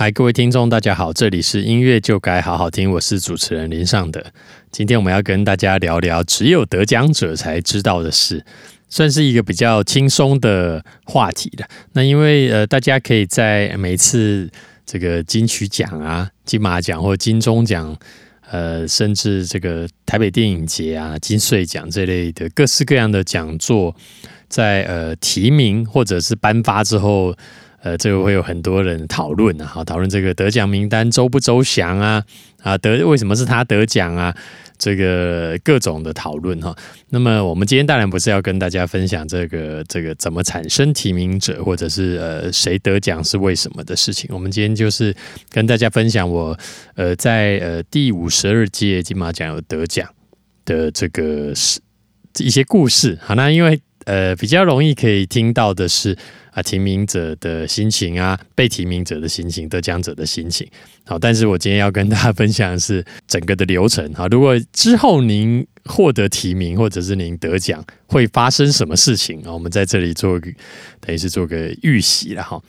嗨，各位听众，大家好，这里是音乐就该好好听，我是主持人林尚德。今天我们要跟大家聊聊只有得奖者才知道的事，算是一个比较轻松的话题的。那因为呃，大家可以在每次这个金曲奖啊、金马奖或金钟奖，呃，甚至这个台北电影节啊、金穗奖这类的各式各样的讲座，在呃提名或者是颁发之后。呃，这个会有很多人讨论啊，好，讨论这个得奖名单周不周详啊，啊，得为什么是他得奖啊？这个各种的讨论哈。那么我们今天当然不是要跟大家分享这个这个怎么产生提名者，或者是呃谁得奖是为什么的事情。我们今天就是跟大家分享我呃在呃第五十二届金马奖有得奖的这个是一些故事。好，那因为呃比较容易可以听到的是。啊，提名者的心情啊，被提名者的心情，得奖者的心情。好，但是我今天要跟大家分享的是整个的流程。好，如果之后您获得提名，或者是您得奖，会发生什么事情啊？我们在这里做，等于是做个预习了哈。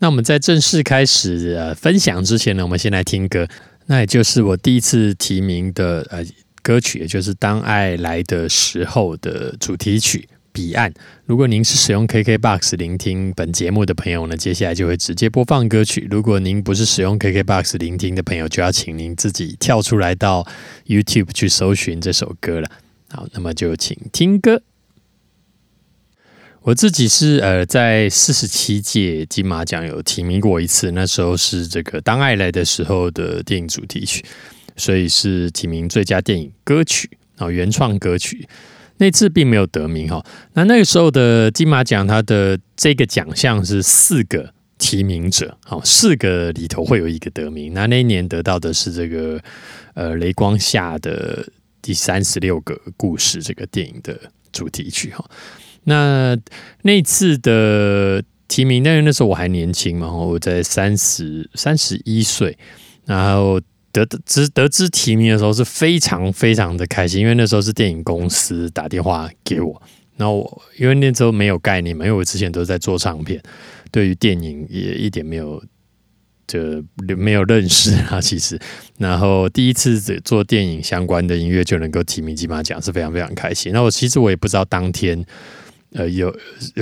那我们在正式开始呃分享之前呢，我们先来听歌。那也就是我第一次提名的呃歌曲，也就是《当爱来的时候》的主题曲。彼岸。如果您是使用 KKBOX 聆听本节目的朋友呢，接下来就会直接播放歌曲。如果您不是使用 KKBOX 聆听的朋友，就要请您自己跳出来到 YouTube 去搜寻这首歌了。好，那么就请听歌。我自己是呃，在四十七届金马奖有提名过一次，那时候是这个《当爱来的时候》的电影主题曲，所以是提名最佳电影歌曲啊，原创歌曲。那次并没有得名哈，那那个时候的金马奖，它的这个奖项是四个提名者，好，四个里头会有一个得名。那那一年得到的是这个呃雷光下的第三十六个故事这个电影的主题曲哈。那那次的提名，那那时候我还年轻嘛，我在三十三十一岁，然后。得知得知提名的时候是非常非常的开心，因为那时候是电影公司打电话给我，然后我因为那时候没有概念嘛，因为我之前都在做唱片，对于电影也一点没有就没有认识啊，其实，然后第一次做电影相关的音乐就能够提名金马奖是非常非常开心。那我其实我也不知道当天。呃，有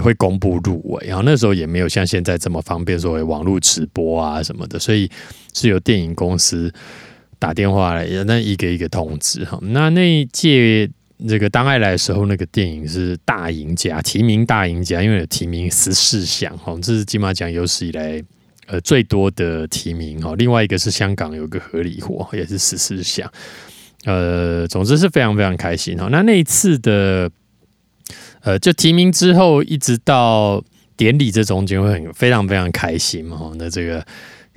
会公布入围，然后那时候也没有像现在这么方便，说网络直播啊什么的，所以是由电影公司打电话来，那一个一个通知哈。那那一届这个当爱来的时候，那个电影是大赢家，提名大赢家，因为有提名十四项哈，这是金马奖有史以来呃最多的提名哈。另外一个是香港有个合理活，也是十四项，呃，总之是非常非常开心哈。那那一次的。呃，就提名之后，一直到典礼这中间会很非常非常开心哦。那这个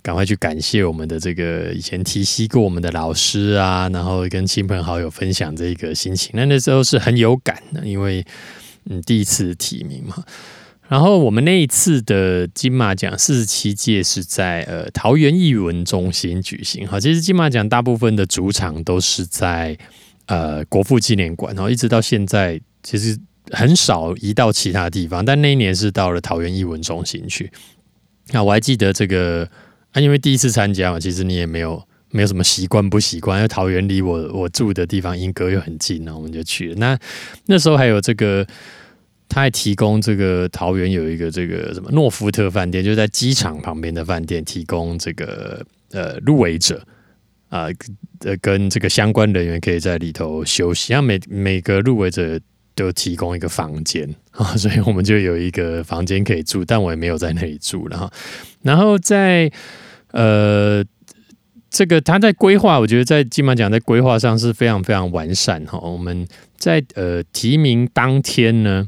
赶快去感谢我们的这个以前提携过我们的老师啊，然后跟亲朋好友分享这个心情。那那时候是很有感的，因为嗯第一次提名嘛。然后我们那一次的金马奖四十七届是在呃桃园艺文中心举行。哈，其实金马奖大部分的主场都是在呃国父纪念馆，然后一直到现在其实。很少移到其他地方，但那一年是到了桃园艺文中心去。那我还记得这个啊，因为第一次参加嘛，其实你也没有没有什么习惯不习惯，因为桃园离我我住的地方英歌又很近那，我们就去了。那那时候还有这个，他还提供这个桃园有一个这个什么诺福特饭店，就在机场旁边的饭店，提供这个呃入围者啊呃跟这个相关人员可以在里头休息，像每每个入围者。就提供一个房间 啊，所以我们就有一个房间可以住，但我也没有在那里住了哈。然后在呃，这个他在规划，我觉得在金马奖在规划上是非常非常完善哈。我们在呃提名当天呢，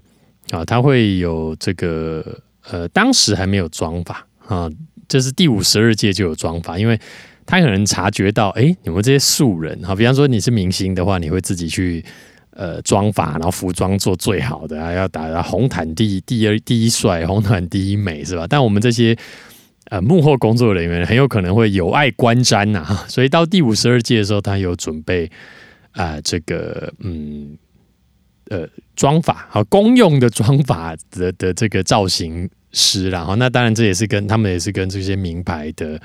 啊，他会有这个呃，当时还没有装法啊，这是第五十二届就有装法，因为他可能察觉到，哎，你们这些素人哈，比方说你是明星的话，你会自己去。呃，妆法，然后服装做最好的啊，要打红毯第第二第一帅，红毯第一美是吧？但我们这些呃幕后工作人员很有可能会有碍观瞻呐，所以到第五十二届的时候，他有准备啊这个嗯呃妆法好公用的妆法的的这个造型师然后那当然这也是跟他们也是跟这些名牌的。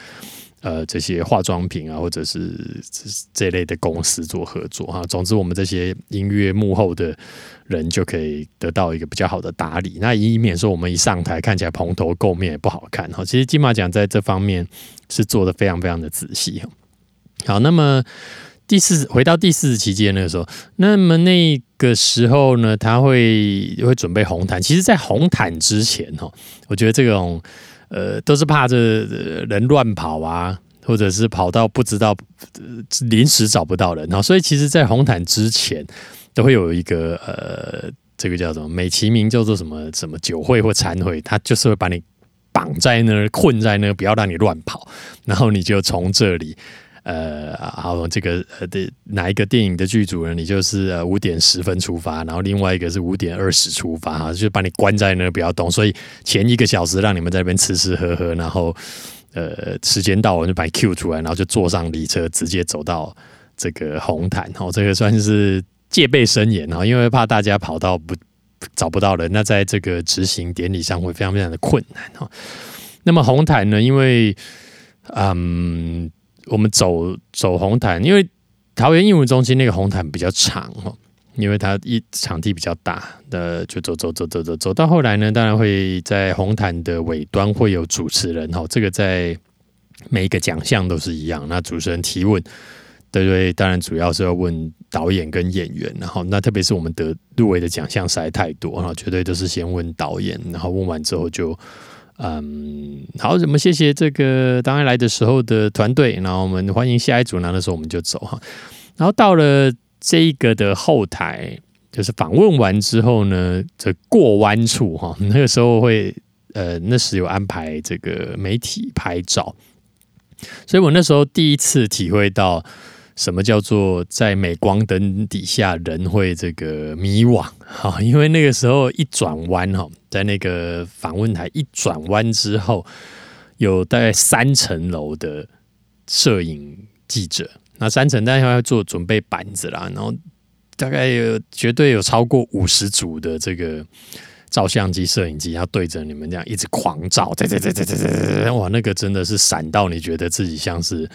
呃，这些化妆品啊，或者是这类的公司做合作哈。总之，我们这些音乐幕后的人就可以得到一个比较好的打理，那以免说我们一上台看起来蓬头垢面不好看哈。其实金马奖在这方面是做的非常非常的仔细哈。好，那么第四回到第四期间那个时候，那么那个时候呢，他会会准备红毯。其实，在红毯之前哈，我觉得这种。呃，都是怕这人乱跑啊，或者是跑到不知道临时找不到人啊，所以其实，在红毯之前都会有一个呃，这个叫什么美其名叫做什么什么酒会或餐会，他就是会把你绑在那儿，困在那儿，不要让你乱跑，然后你就从这里。呃，好，这个呃的哪一个电影的剧组呢？你就是呃五点十分出发，然后另外一个是五点二十出发，哈，就把你关在那不要动。所以前一个小时让你们在那边吃吃喝喝，然后呃时间到我就把你 Q 出来，然后就坐上礼车，直接走到这个红毯。哦，这个算是戒备森严啊，因为怕大家跑到不找不到人，那在这个执行典礼上会非常非常的困难哈。那么红毯呢？因为嗯。我们走走红毯，因为桃园艺文中心那个红毯比较长哦，因为它一场地比较大，的就走走走走走走到后来呢，当然会在红毯的尾端会有主持人哈，这个在每一个奖项都是一样。那主持人提问，对对，当然主要是要问导演跟演员，然后那特别是我们得入围的奖项实在太多，然后绝对都是先问导演，然后问完之后就。嗯，好，我们谢谢这个当然来的时候的团队，然后我们欢迎下一组，拿的时候我们就走哈。然后到了这一个的后台，就是访问完之后呢，这过弯处哈，那个时候会呃，那时有安排这个媒体拍照，所以我那时候第一次体会到。什么叫做在镁光灯底下人会这个迷惘？哈，因为那个时候一转弯哈，在那个访问台一转弯之后，有大概三层楼的摄影记者，那三层当然要做准备板子啦，然后大概有绝对有超过五十组的这个照相机、摄影机，要对着你们这样一直狂照，哇，那个真的是闪到你觉得自己像是。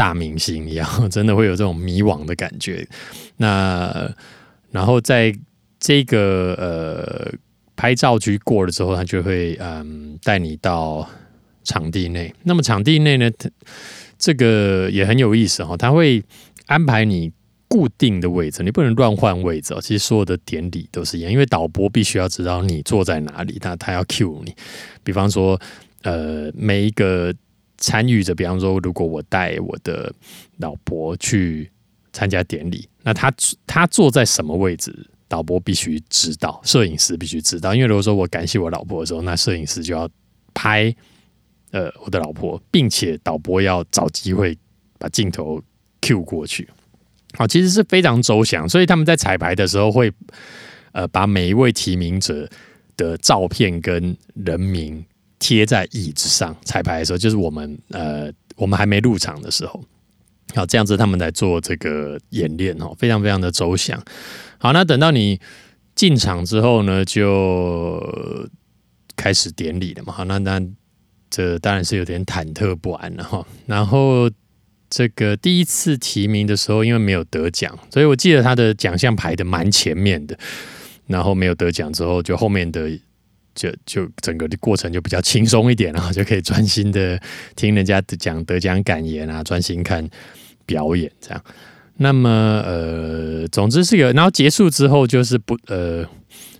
大明星一样，真的会有这种迷惘的感觉。那然后在这个呃拍照局过了之后，他就会嗯带你到场地内。那么场地内呢，这个也很有意思哈，他会安排你固定的位置，你不能乱换位置。其实所有的典礼都是一样，因为导播必须要知道你坐在哪里，他他要 cue 你。比方说，呃，每一个。参与者，比方说，如果我带我的老婆去参加典礼，那他他坐在什么位置，导播必须知道，摄影师必须知道。因为如果说我感谢我老婆的时候，那摄影师就要拍呃我的老婆，并且导播要找机会把镜头 Q 过去。好，其实是非常周详，所以他们在彩排的时候会呃把每一位提名者的照片跟人名。贴在椅子上彩排的时候，就是我们呃，我们还没入场的时候，好这样子他们来做这个演练哦，非常非常的周详。好，那等到你进场之后呢，就开始典礼了嘛。好，那那这当然是有点忐忑不安了哈。然后这个第一次提名的时候，因为没有得奖，所以我记得他的奖项排的蛮前面的。然后没有得奖之后，就后面的。就就整个的过程就比较轻松一点了，就可以专心的听人家讲得奖感言啊，专心看表演这样。那么呃，总之是有，然后结束之后就是不呃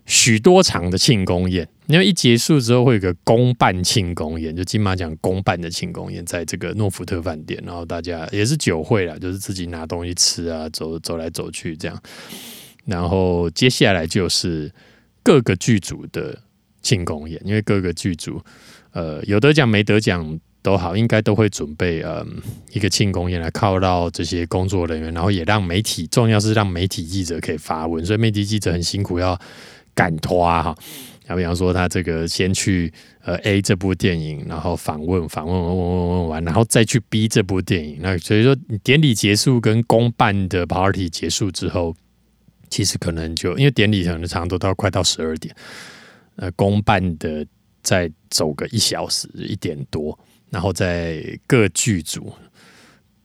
许多场的庆功宴，因为一结束之后会有个公办庆功宴，就金马奖公办的庆功宴，在这个诺福特饭店，然后大家也是酒会啦，就是自己拿东西吃啊，走走来走去这样。然后接下来就是各个剧组的。庆功宴，因为各个剧组，呃，有得奖没得奖都好，应该都会准备呃一个庆功宴来犒劳这些工作人员，然后也让媒体，重要是让媒体记者可以发问，所以媒体记者很辛苦要赶拖啊哈。那比方说他这个先去呃 A 这部电影，然后访问访问问问问完，然后再去 B 这部电影，那所以说典礼结束跟公办的 party 结束之后，其实可能就因为典礼可能长都到快到十二点。呃，公办的再走个一小时一点多，然后在各剧组，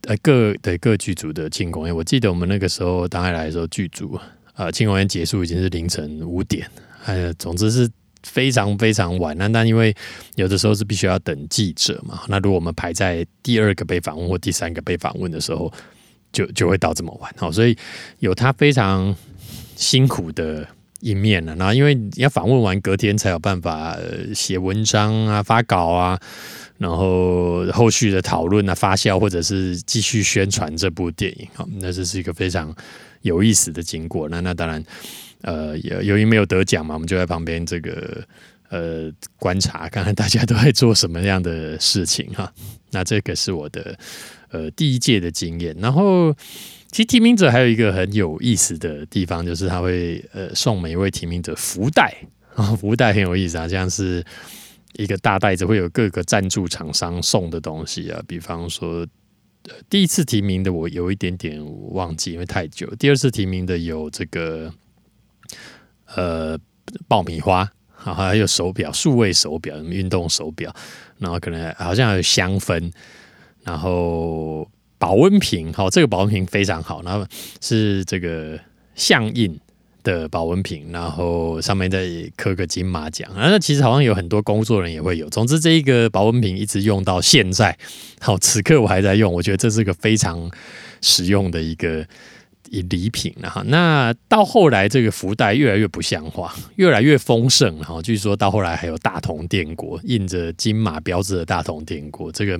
呃，各对各剧组的庆功宴。我记得我们那个时候大概来的时候，剧组呃庆功宴结束已经是凌晨五点，哎，总之是非常非常晚。那那因为有的时候是必须要等记者嘛，那如果我们排在第二个被访问或第三个被访问的时候，就就会到这么晚。好，所以有他非常辛苦的。一面了，然后因为你要访问完，隔天才有办法写文章啊、发稿啊，然后后续的讨论啊、发酵，或者是继续宣传这部电影啊，那这是一个非常有意思的经过。那那当然，呃，由于没有得奖嘛，我们就在旁边这个呃观察，看看大家都在做什么样的事情哈。那这个是我的呃第一届的经验，然后。其实提名者还有一个很有意思的地方，就是他会呃送每一位提名者福袋啊，福袋很有意思啊，像是一个大袋子，会有各个赞助厂商送的东西啊，比方说第一次提名的我有一点点忘记，因为太久。第二次提名的有这个呃爆米花，好还有手表，数位手表，运动手表，然后可能好像还有香氛，然后。保温瓶，好，这个保温瓶非常好，然后是这个象印的保温瓶，然后上面再刻个金马奖啊，那其实好像有很多工作人员也会有。总之，这一个保温瓶一直用到现在，好，此刻我还在用，我觉得这是个非常实用的一个。礼品了哈，那到后来这个福袋越来越不像话，越来越丰盛哈。据说到后来还有大同电锅，印着金马标志的大同电锅，这个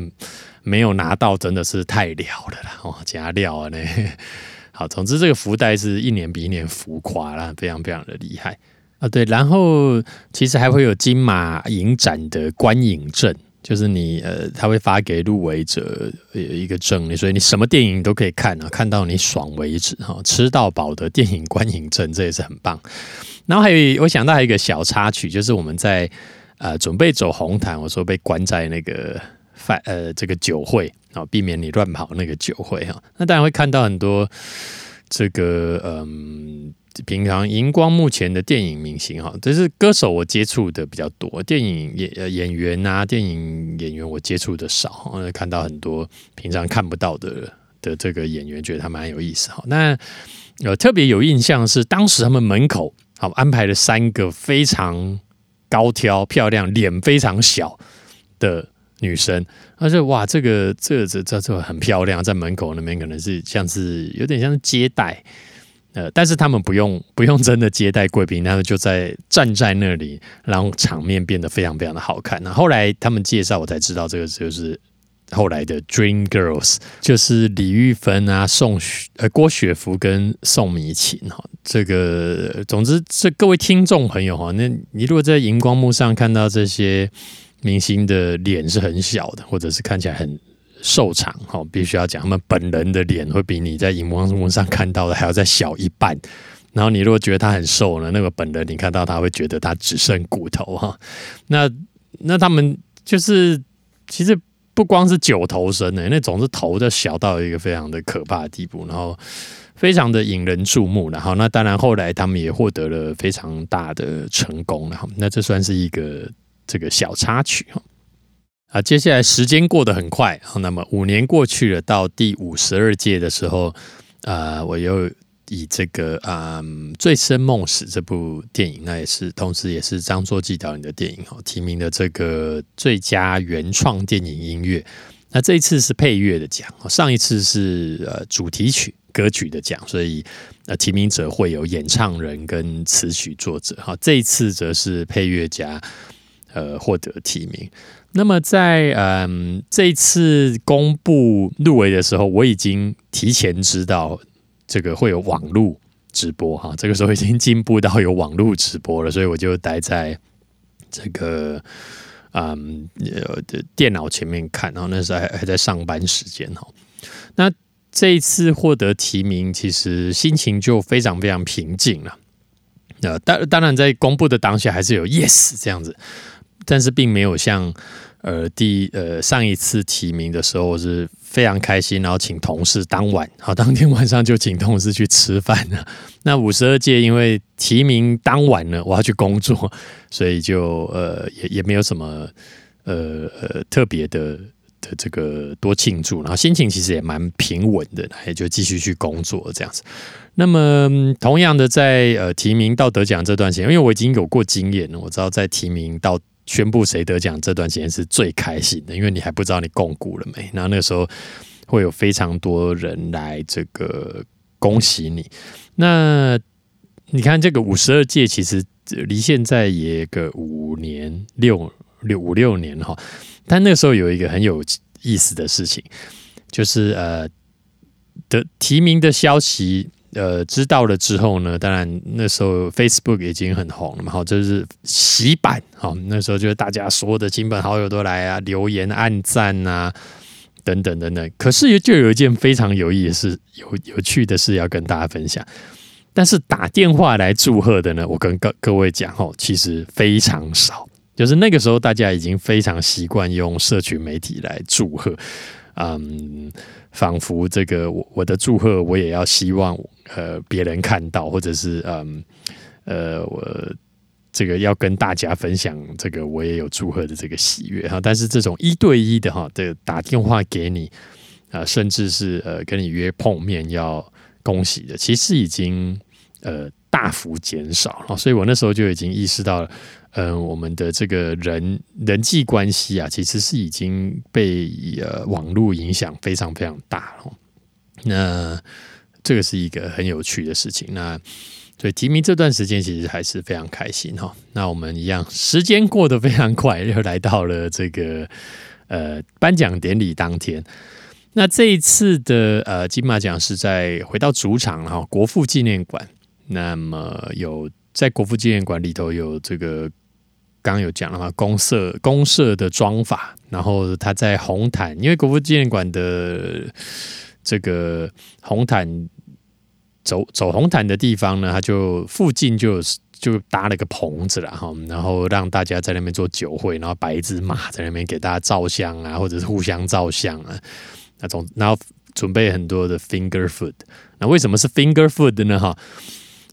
没有拿到真的是太了了啦哦，加料啊呢。好，总之这个福袋是一年比一年浮夸啦，非常非常的厉害啊。对，然后其实还会有金马影展的观影证。就是你呃，他会发给入围者一个证，所以你什么电影都可以看啊，看到你爽为止哈，吃到饱的电影观影证，这也是很棒。然后还有我想到还有一个小插曲，就是我们在呃准备走红毯，我说被关在那个饭呃这个酒会啊，避免你乱跑那个酒会哈。那当然会看到很多这个嗯。平常荧光幕前的电影明星哈，这是歌手我接触的比较多，电影演演员啊，电影演员我接触的少，看到很多平常看不到的的这个演员，觉得他蛮有意思哈。那呃特别有印象是当时他们门口好安排了三个非常高挑、漂亮、脸非常小的女生，而且哇，这个这这这这很漂亮，在门口那边可能是像是有点像是接待。呃，但是他们不用不用真的接待贵宾，他们就在站在那里，然后场面变得非常非常的好看。那后来他们介绍，我才知道这个就是后来的 Dream Girls，就是李玉芬啊、宋呃郭雪芙跟宋美琴哈。这个总之，这各位听众朋友哈，那你如果在荧光幕上看到这些明星的脸是很小的，或者是看起来很。瘦长哈，必须要讲，他们本人的脸会比你在荧光幕上看到的还要再小一半。然后你如果觉得他很瘦呢，那个本人你看到他会觉得他只剩骨头哈。那那他们就是其实不光是九头身的，那总是头的小到一个非常的可怕的地步，然后非常的引人注目。然后那当然后来他们也获得了非常大的成功了。那这算是一个这个小插曲哈。啊，接下来时间过得很快，那么五年过去了，到第五十二届的时候，呃，我又以这个啊《醉生梦死》这部电影，那也是同时也是张作骥导演的电影哦，提名的这个最佳原创电影音乐。那这一次是配乐的奖，上一次是呃主题曲歌曲的奖，所以呃提名者会有演唱人跟词曲作者。哈，这一次则是配乐家呃获得提名。那么在嗯这次公布入围的时候，我已经提前知道这个会有网络直播哈，这个时候已经进步到有网络直播了，所以我就待在这个嗯呃电脑前面看，然后那时候还还在上班时间哈。那这一次获得提名，其实心情就非常非常平静了。那当当然在公布的当下还是有 yes 这样子，但是并没有像。呃，第呃上一次提名的时候，我是非常开心，然后请同事当晚，好，当天晚上就请同事去吃饭了。那五十二届因为提名当晚呢，我要去工作，所以就呃也也没有什么呃呃特别的的这个多庆祝，然后心情其实也蛮平稳的，也就继续去工作这样子。那么同样的，在呃提名到得奖这段时间，因为我已经有过经验了，我知道在提名到。宣布谁得奖这段时间是最开心的，因为你还不知道你共股了没。然后那个时候会有非常多人来这个恭喜你。那你看这个五十二届，其实离现在也个五年六六五六年哈。但那个时候有一个很有意思的事情，就是呃的提名的消息。呃，知道了之后呢，当然那时候 Facebook 已经很红了嘛，好，就是洗版，好，那时候就是大家所有的亲朋好友都来啊，留言、按赞啊，等等等等。可是就有一件非常有意思、有有趣的事要跟大家分享。但是打电话来祝贺的呢，我跟各各位讲哦，其实非常少。就是那个时候大家已经非常习惯用社群媒体来祝贺，嗯。仿佛这个我的祝贺我也要希望呃别人看到，或者是嗯呃我这个要跟大家分享这个我也有祝贺的这个喜悦哈。但是这种一对一的哈这打电话给你啊，甚至是呃跟你约碰面要恭喜的，其实已经呃大幅减少了。所以我那时候就已经意识到了。嗯，我们的这个人人际关系啊，其实是已经被呃网络影响非常非常大了。那这个是一个很有趣的事情。那所以提名这段时间其实还是非常开心哈。那我们一样，时间过得非常快，又来到了这个呃颁奖典礼当天。那这一次的呃金马奖是在回到主场哈国父纪念馆。那么有在国父纪念馆里头有这个。刚有讲了嘛，公社公社的装法，然后他在红毯，因为国父纪念馆的这个红毯走走红毯的地方呢，他就附近就就搭了个棚子了哈，然后让大家在那边做酒会，然后摆一只马在那边给大家照相啊，或者是互相照相啊，那种然后准备很多的 finger food，那为什么是 finger food 呢？哈？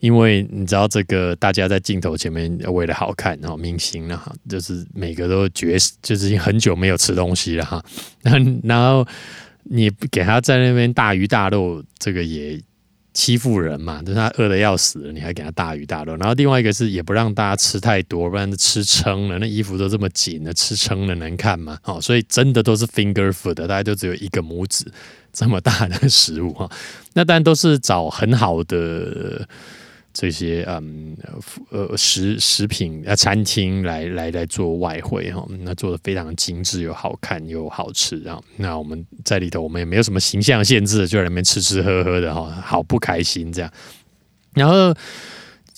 因为你知道这个，大家在镜头前面为了好看，然后明星了哈，就是每个都绝，就是已经很久没有吃东西了哈。那 然后你给他在那边大鱼大肉，这个也欺负人嘛，就是他饿的要死了，你还给他大鱼大肉。然后另外一个是也不让大家吃太多，不然吃撑了，那衣服都这么紧了，吃撑了能看吗？哦，所以真的都是 finger food，大家都只有一个拇指这么大的食物哈。那当然都是找很好的。这些嗯呃食食品啊餐厅来来来做外汇哈，那做的非常精致又好看又好吃啊。那我们在里头我们也没有什么形象限制，就在里面吃吃喝喝的哈，好不开心这样。然后。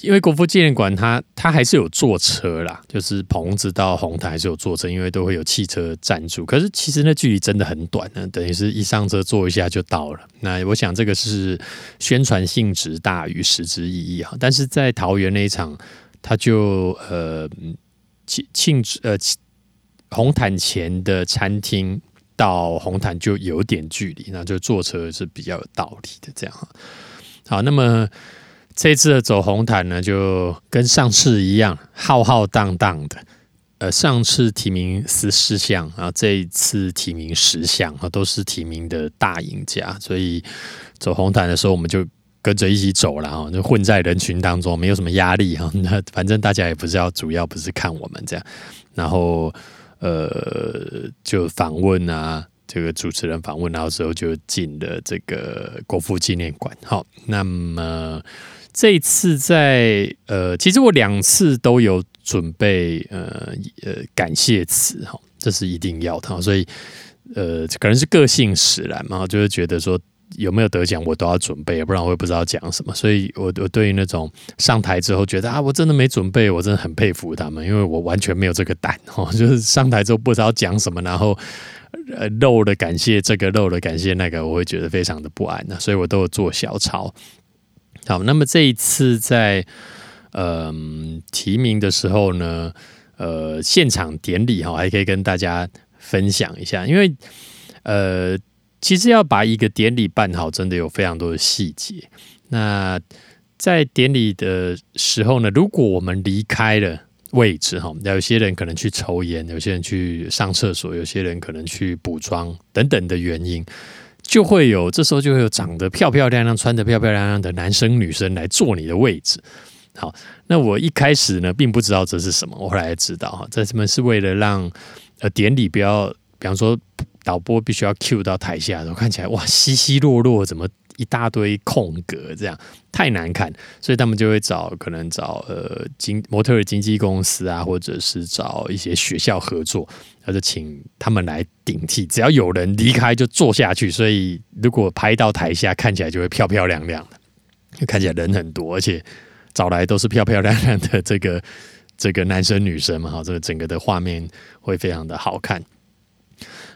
因为国父纪念馆，它它还是有坐车啦，就是棚子到红毯还是有坐车，因为都会有汽车赞助。可是其实那距离真的很短呢，等于是一上车坐一下就到了。那我想这个是宣传性质大于实质意义哈。但是在桃园那一场，他就呃庆庆祝呃红毯前的餐厅到红毯就有点距离，那就坐车是比较有道理的这样。好，那么。这次的走红毯呢，就跟上次一样浩浩荡荡的。呃，上次提名十四项，然后这一次提名十项啊，都是提名的大赢家。所以走红毯的时候，我们就跟着一起走了啊，就混在人群当中，没有什么压力哈。那反正大家也不是要主要不是看我们这样，然后呃，就访问啊，这个主持人访问，然后之后就进了这个国父纪念馆。好，那么。这一次在呃，其实我两次都有准备呃呃感谢词哈，这是一定要的，所以呃可能是个性使然嘛，就是觉得说有没有得奖我都要准备，不然我也不知道讲什么。所以我我对于那种上台之后觉得啊我真的没准备，我真的很佩服他们，因为我完全没有这个胆哈，就是上台之后不知道讲什么，然后呃漏了感谢这个漏了感谢那个，我会觉得非常的不安的，所以我都有做小抄。好，那么这一次在嗯提名的时候呢，呃，现场典礼哈，还可以跟大家分享一下，因为呃，其实要把一个典礼办好，真的有非常多的细节。那在典礼的时候呢，如果我们离开了位置哈，有些人可能去抽烟，有些人去上厕所，有些人可能去补妆等等的原因，就会有这时候就会有长得漂漂亮亮、穿得漂漂亮亮的男生女生来坐你的位置。好，那我一开始呢，并不知道这是什么，我后来知道哈，这他们是为了让呃典礼不要，比方说导播必须要 cue 到台下的时候，看起来哇稀稀落落，怎么一大堆空格，这样太难看，所以他们就会找可能找呃经模特儿经纪公司啊，或者是找一些学校合作，或者请他们来顶替，只要有人离开就坐下去，所以如果拍到台下看起来就会漂漂亮亮的，看起来人很多，而且。找来都是漂漂亮亮的这个这个男生女生嘛，哈，这个整个的画面会非常的好看。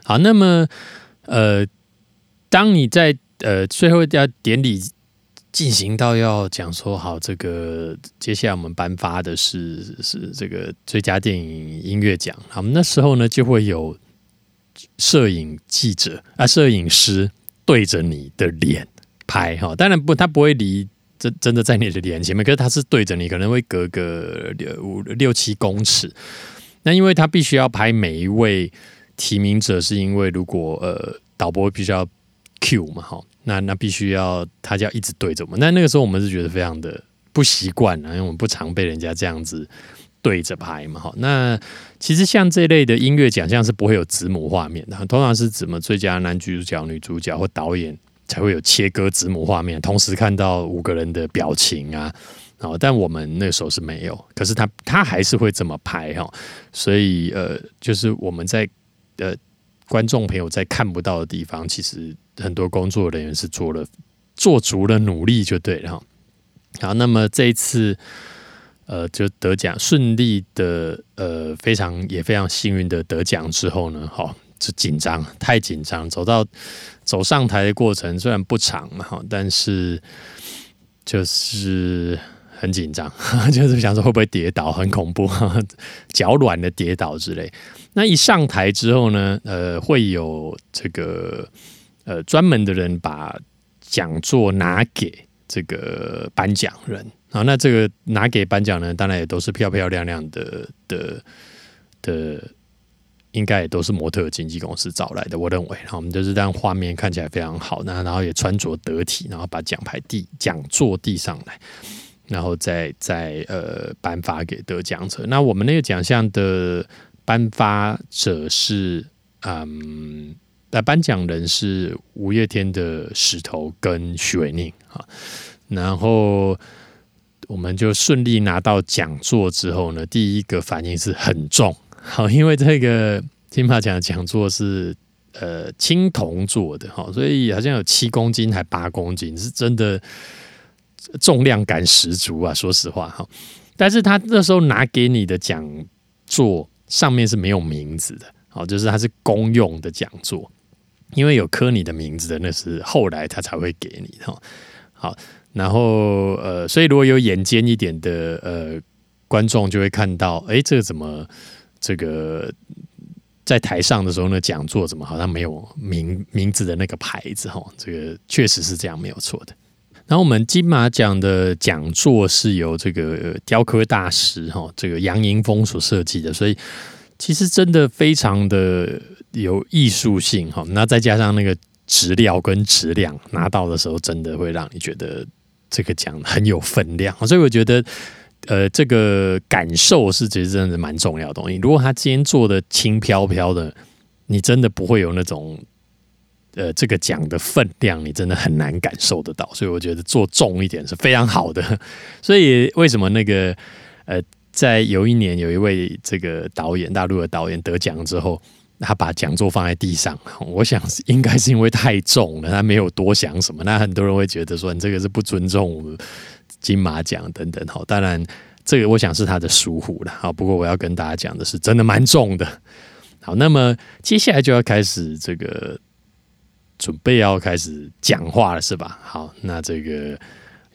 好，那么呃，当你在呃最后要典礼进行到要讲说好，这个接下来我们颁发的是是这个最佳电影音乐奖，好，那时候呢就会有摄影记者啊，摄影师对着你的脸拍，哈，当然不，他不会离。真真的在你的脸前面，可是他是对着你，可能会隔个五六七公尺。那因为他必须要拍每一位提名者，是因为如果呃导播必须要 Q 嘛，哈，那那必须要他就要一直对着我们。那那个时候我们是觉得非常的不习惯啊，因为我们不常被人家这样子对着拍嘛，哈。那其实像这类的音乐奖项是不会有字母画面的，通常是怎么最佳男主角、女主角或导演。才会有切割子母画面，同时看到五个人的表情啊，哦，但我们那时候是没有，可是他他还是会这么拍哈，所以呃，就是我们在呃观众朋友在看不到的地方，其实很多工作人员是做了做足了努力就对了哈。好，那么这一次呃就得奖顺利的呃非常也非常幸运的得奖之后呢，好。就紧张，太紧张。走到走上台的过程虽然不长嘛，哈，但是就是很紧张，就是想说会不会跌倒，很恐怖，脚软的跌倒之类。那一上台之后呢，呃，会有这个呃专门的人把讲座拿给这个颁奖人啊。那这个拿给颁奖人，当然也都是漂漂亮亮的的的。应该也都是模特经纪公司找来的，我认为，然后我们就是让画面看起来非常好，那然后也穿着得体，然后把奖牌递讲座递上来，然后再再呃颁发给得奖者。那我们那个奖项的颁发者是嗯，那颁奖人是五月天的石头跟许伟宁啊，然后我们就顺利拿到讲座之后呢，第一个反应是很重。好，因为这个金马奖的讲座是呃青铜做的哈，所以好像有七公斤还八公斤，是真的重量感十足啊！说实话哈，但是他那时候拿给你的讲座上面是没有名字的，好，就是它是公用的讲座，因为有刻你的名字的，那是后来他才会给你哈。好，然后呃，所以如果有眼尖一点的呃观众就会看到，哎，这个怎么？这个在台上的时候呢，讲座怎么好像没有名名字的那个牌子哈？这个确实是这样，没有错的。然后我们金马奖的讲座是由这个雕刻大师哈，这个杨银峰所设计的，所以其实真的非常的有艺术性哈。那再加上那个质料跟质量，拿到的时候真的会让你觉得这个奖很有分量。所以我觉得。呃，这个感受是其实真的蛮重要的东西。如果他今天做的轻飘飘的，你真的不会有那种呃这个奖的分量，你真的很难感受得到。所以我觉得做重一点是非常好的。所以为什么那个呃，在有一年有一位这个导演，大陆的导演得奖之后，他把讲座放在地上，我想应该是因为太重了，他没有多想什么。那很多人会觉得说，你这个是不尊重我们。金马奖等等，好，当然这个我想是他的疏忽了，好，不过我要跟大家讲的是，真的蛮重的，好，那么接下来就要开始这个准备要开始讲话了，是吧？好，那这个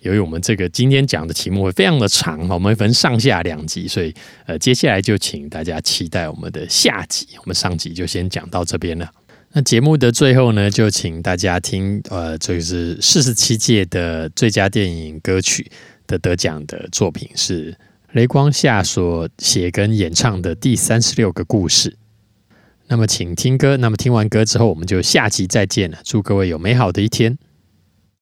由于我们这个今天讲的题目会非常的长，我们分上下两集，所以呃，接下来就请大家期待我们的下集。我们上集就先讲到这边了。那节目的最后呢，就请大家听呃，这个是四十七届的最佳电影歌曲的得奖的作品是雷光夏所写跟演唱的第三十六个故事。那么，请听歌。那么听完歌之后，我们就下集再见了。祝各位有美好的一天。